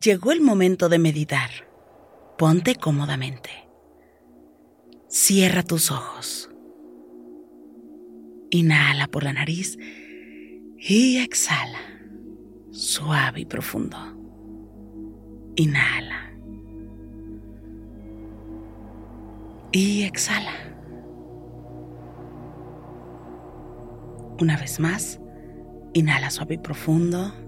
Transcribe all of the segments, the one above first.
Llegó el momento de meditar. Ponte cómodamente. Cierra tus ojos. Inhala por la nariz y exhala. Suave y profundo. Inhala. Y exhala. Una vez más, inhala suave y profundo.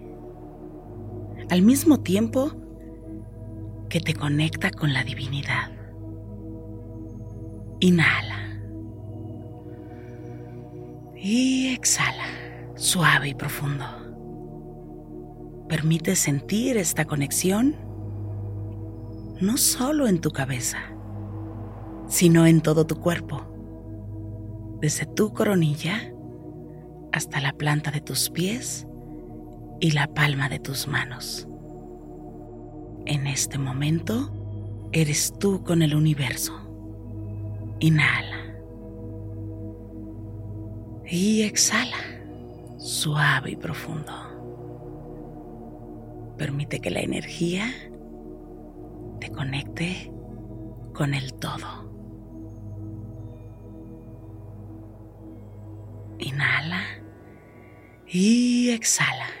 al mismo tiempo que te conecta con la divinidad. Inhala. Y exhala, suave y profundo. Permite sentir esta conexión no solo en tu cabeza, sino en todo tu cuerpo, desde tu coronilla hasta la planta de tus pies y la palma de tus manos. En este momento eres tú con el universo. Inhala. Y exhala, suave y profundo. Permite que la energía te conecte con el todo. Inhala y exhala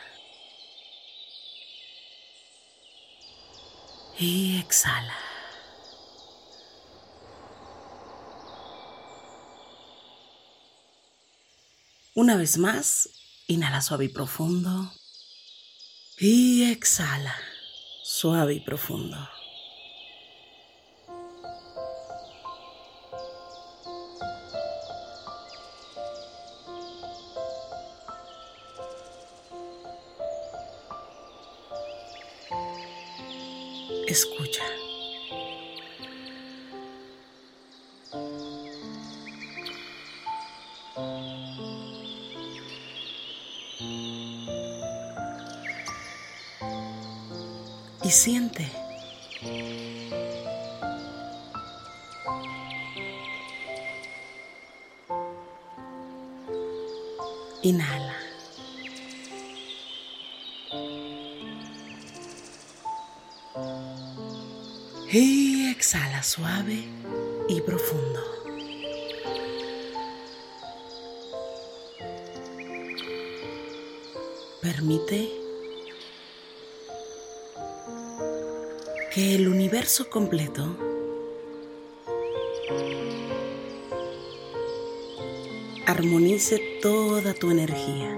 Y exhala. Una vez más, inhala suave y profundo. Y exhala, suave y profundo. Y siente. Inhala. Y exhala suave y profundo. Permite que el universo completo armonice toda tu energía.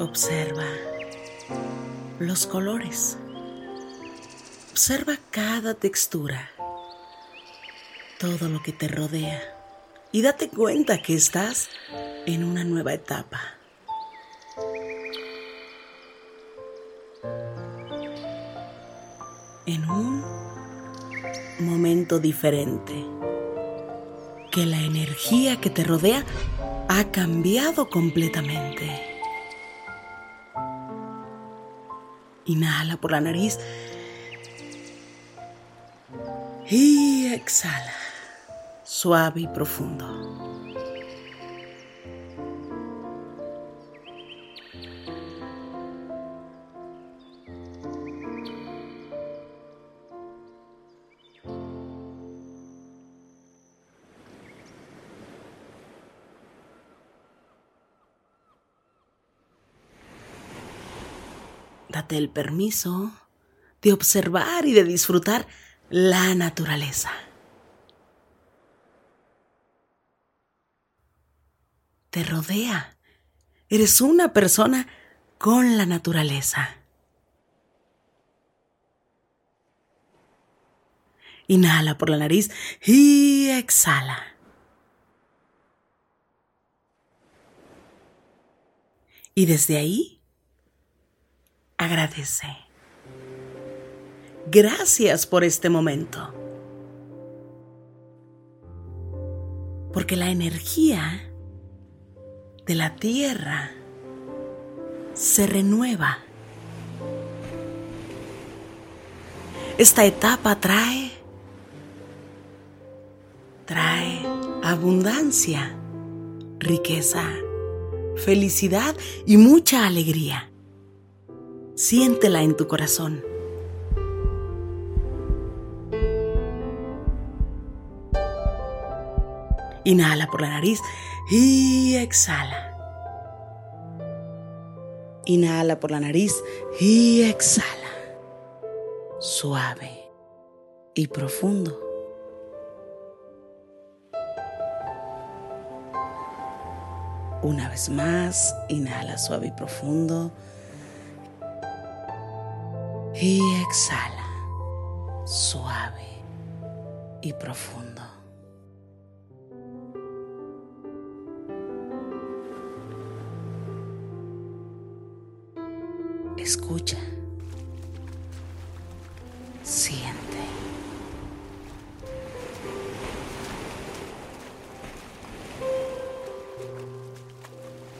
Observa los colores. Observa cada textura, todo lo que te rodea y date cuenta que estás en una nueva etapa. En un momento diferente, que la energía que te rodea ha cambiado completamente. Inhala por la nariz y exhala, suave y profundo. Date el permiso de observar y de disfrutar la naturaleza. Te rodea. Eres una persona con la naturaleza. Inhala por la nariz y exhala. Y desde ahí agradece. Gracias por este momento. Porque la energía de la tierra se renueva. Esta etapa trae trae abundancia, riqueza, felicidad y mucha alegría. Siéntela en tu corazón. Inhala por la nariz y exhala. Inhala por la nariz y exhala. Suave y profundo. Una vez más, inhala suave y profundo y exhala suave y profundo. Escucha. Siente.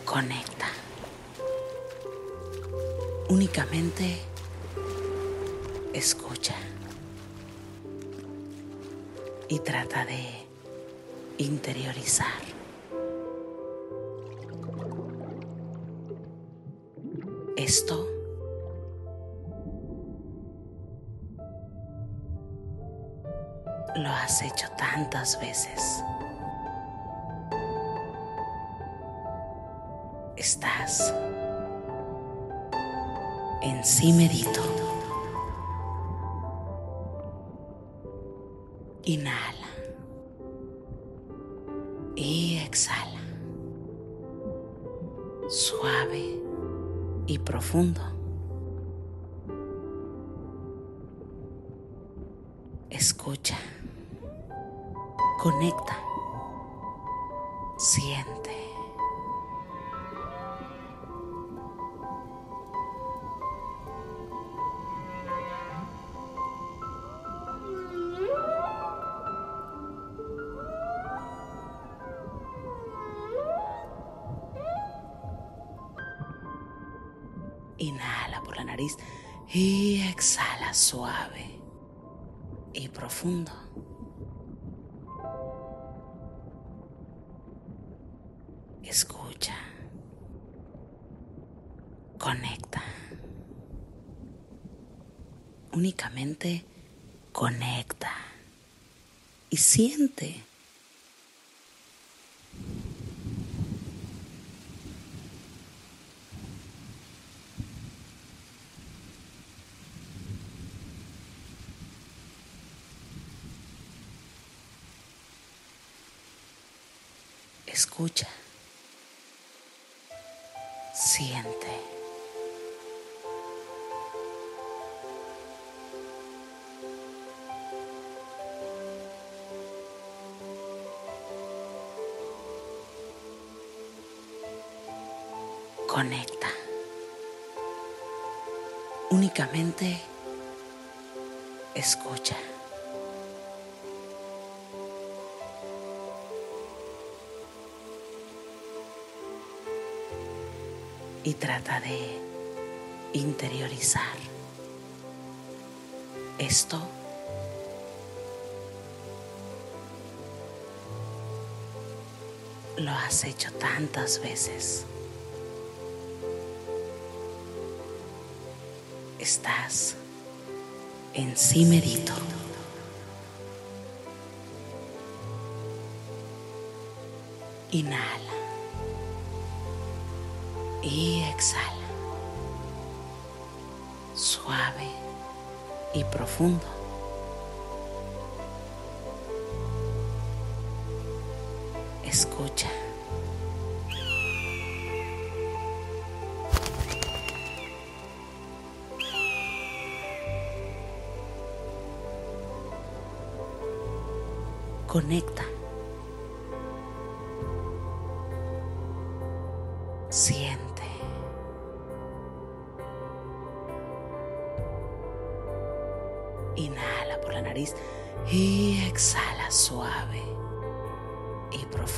Conecta. Únicamente escucha y trata de interiorizar. Esto lo has hecho tantas veces. Estás en sí medito. Inhala. Y exhala. Suave y profundo. Escucha. Conecta. Nariz y exhala suave y profundo. Escucha. Conecta. Únicamente conecta y siente. Siente. Conecta. Únicamente escucha. Y trata de interiorizar esto. Lo has hecho tantas veces. Estás en sí medito. Inhala. Y exhala. Suave y profundo. Escucha. Conecta.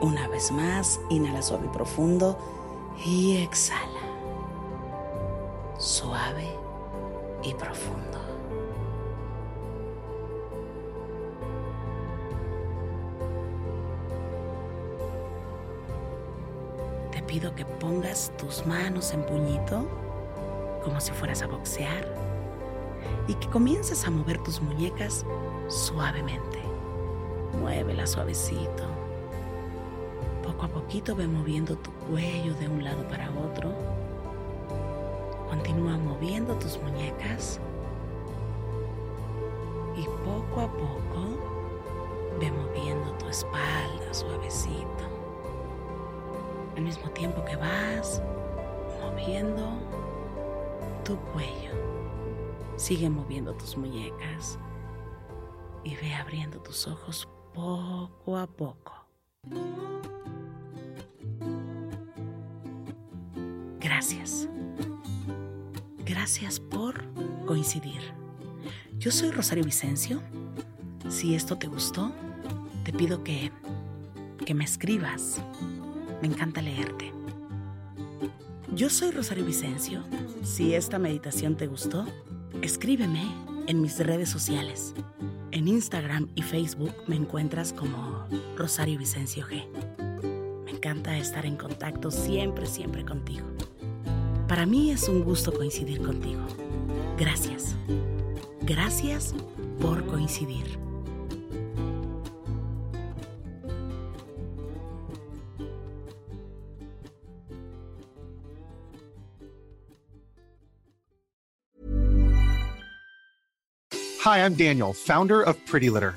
Una vez más, inhala suave y profundo y exhala. Suave y profundo. Te pido que pongas tus manos en puñito como si fueras a boxear y que comiences a mover tus muñecas suavemente. Muévela suavecito. Poco a poquito ve moviendo tu cuello de un lado para otro. Continúa moviendo tus muñecas. Y poco a poco ve moviendo tu espalda suavecito. Al mismo tiempo que vas moviendo tu cuello. Sigue moviendo tus muñecas y ve abriendo tus ojos poco a poco. Gracias. Gracias por coincidir. Yo soy Rosario Vicencio. Si esto te gustó, te pido que, que me escribas. Me encanta leerte. Yo soy Rosario Vicencio. Si esta meditación te gustó, escríbeme en mis redes sociales. En Instagram y Facebook me encuentras como Rosario Vicencio G. Me encanta estar en contacto siempre, siempre contigo. Para mí es un gusto coincidir contigo. Gracias. Gracias por coincidir. Hi, I'm Daniel, founder of Pretty Litter.